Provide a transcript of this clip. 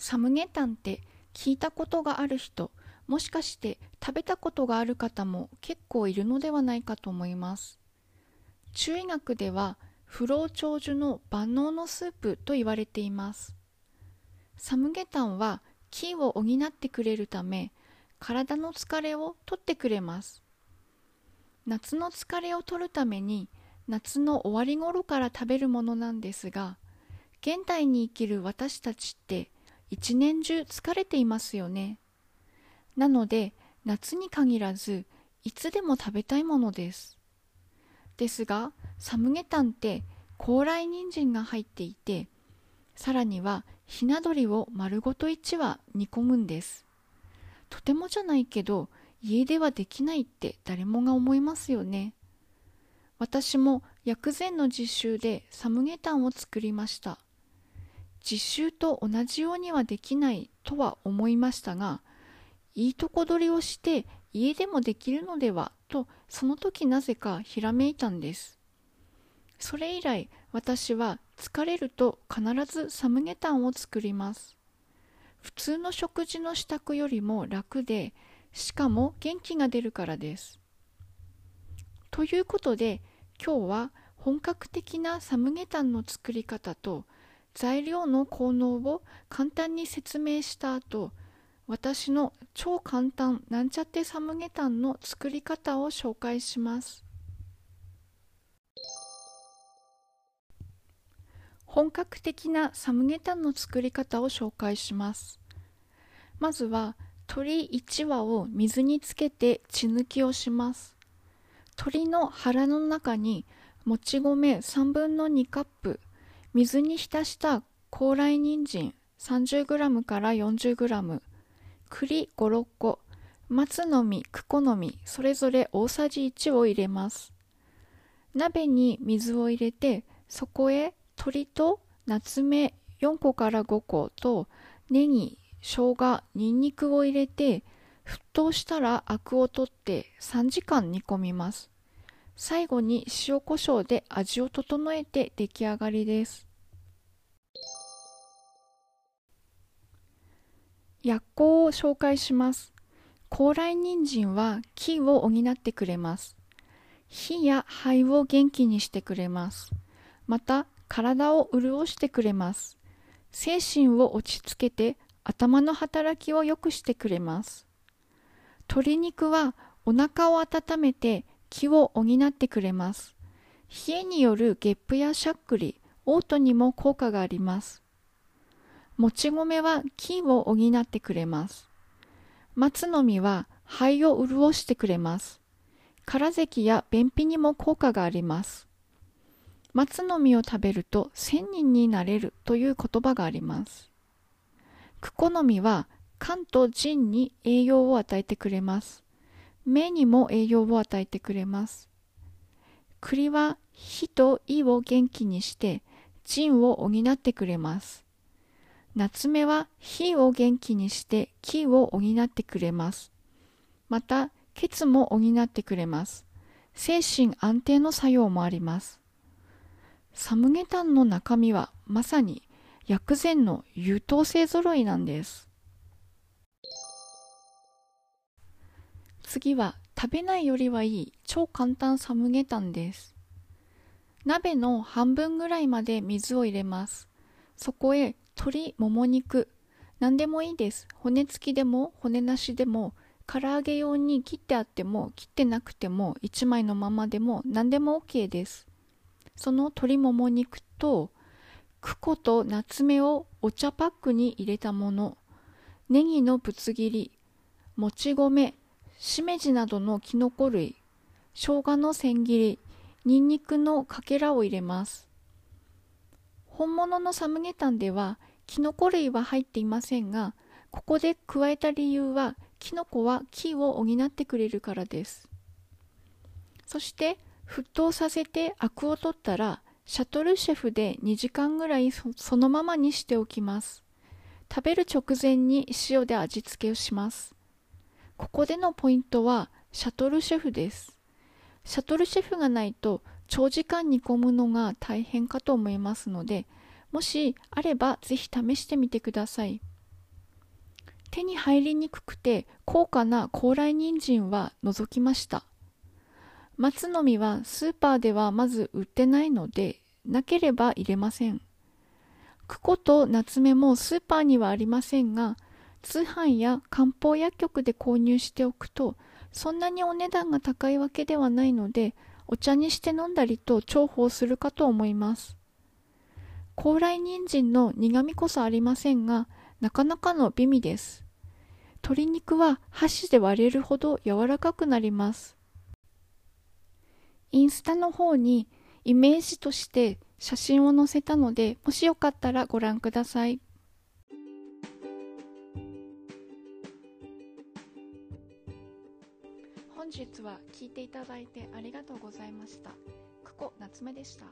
サムゲタンって聞いたことがある人もしかして食べたことがある方も結構いるのではないかと思います。中医学では不老長寿の万能のスープと言われています。サムゲタンは気を補ってくれるため体の疲れを取ってくれます。夏の疲れを取るために夏の終わり頃から食べるものなんですが現代に生きる私たちって一年中疲れていますよね。なので夏に限らずいつでも食べたいものです。ですがサムゲタンって高麗人参が入っていてさらにはひな鳥を丸ごと1羽煮込むんです。とてもじゃないけど家ではできないって誰もが思いますよね。私も薬膳の実習でサムゲタンを作りました。実習と同じようにはできないとは思いましたがいいとこ取りをして家でもできるのではとその時なぜかひらめいたんです。それ以来私は疲れると必ずサムゲタンを作ります。普通の食事の支度よりも楽でしかも元気が出るからです。ということで今日は本格的なサムゲタンの作り方と材料の効能を簡単に説明した後私の超簡単なんちゃってサムゲタンの作り方を紹介します。本格的なサムゲタンの作り方を紹介します。まずは鶏1羽を水につけて血抜きをします。鶏の腹の中にもち米3分の2カップ水に浸した高麗人参 30g から 40g 栗56個。松の実クコの実。それぞれ大さじ1を入れます。鍋に水を入れてそこへ鶏と夏目4個から5個とネギ生姜にんにくを入れて沸騰したらアクを取って3時間煮込みます。最後に塩コショウで味を整えて出来上がりです薬効を紹介します。高麗人参は気を補ってくれます。火や肺を元気にしてくれます。また、体を潤してくれます。精神を落ち着けて頭の働きを良くしてくれます。鶏肉はお腹を温めて気を補ってくれます。冷えによるゲップやしゃっくり、嘔吐にも効果があります。もち米は菌を補ってくれます。松の実は肺を潤してくれます。空咳や便秘にも効果があります。松の実を食べると千人になれるという言葉があります。クコの実は肝と腎に栄養を与えてくれます。目にも栄養を与えてくれます。栗は火と胃を元気にして腎を補ってくれます。夏目は火を元気にして気を補ってくれます。また、ケツも補ってくれます。精神安定の作用もあります。サムゲタンの中身はまさに薬膳の優等生揃いなんです。次は食べないよりはいい。超簡単サムゲタンです。鍋の半分ぐらいまで水を入れます。そこへ鶏もも肉。何でもいいです。骨付きでも骨なしでも唐揚げ用に切ってあっても切ってなくても1枚のままでも何でも OK です。その鶏もも肉とクコとナツメをお茶パックに入れたもの。ネギのぶつ切り。もち米。しめじなどのきのこ類生姜の千切りにんにくのかけらを入れます。本物のサムゲタンではキノコ類は入っていませんがここで加えた理由はキノコは木を補ってくれるからです。そして沸騰させてアクを取ったらシャトルシェフで2時間ぐらいそのままにしておきます。食べる直前に塩で味付けをします。ここでのポイントはシャトルシェフです。シャトルシェフがないと長時間煮込むのが大変かと思いますのでもしあればぜひ試してみてください。手に入りにくくて高価な高麗人参は除きました。松の実はスーパーではまず売ってないのでなければ入れません。クコとナツメもスーパーにはありませんが通販や漢方薬局で購入しておくとそんなにお値段が高いわけではないのでお茶にして飲んだりと重宝するかと思います。高麗人参の苦味こそありませんがなかなかの美味です。鶏肉は箸で割れるほど柔らかくなります。インスタの方にイメージとして写真を載せたのでもしよかったらご覧ください。本日は聞いていただいてありがとうございました。久保夏目でした。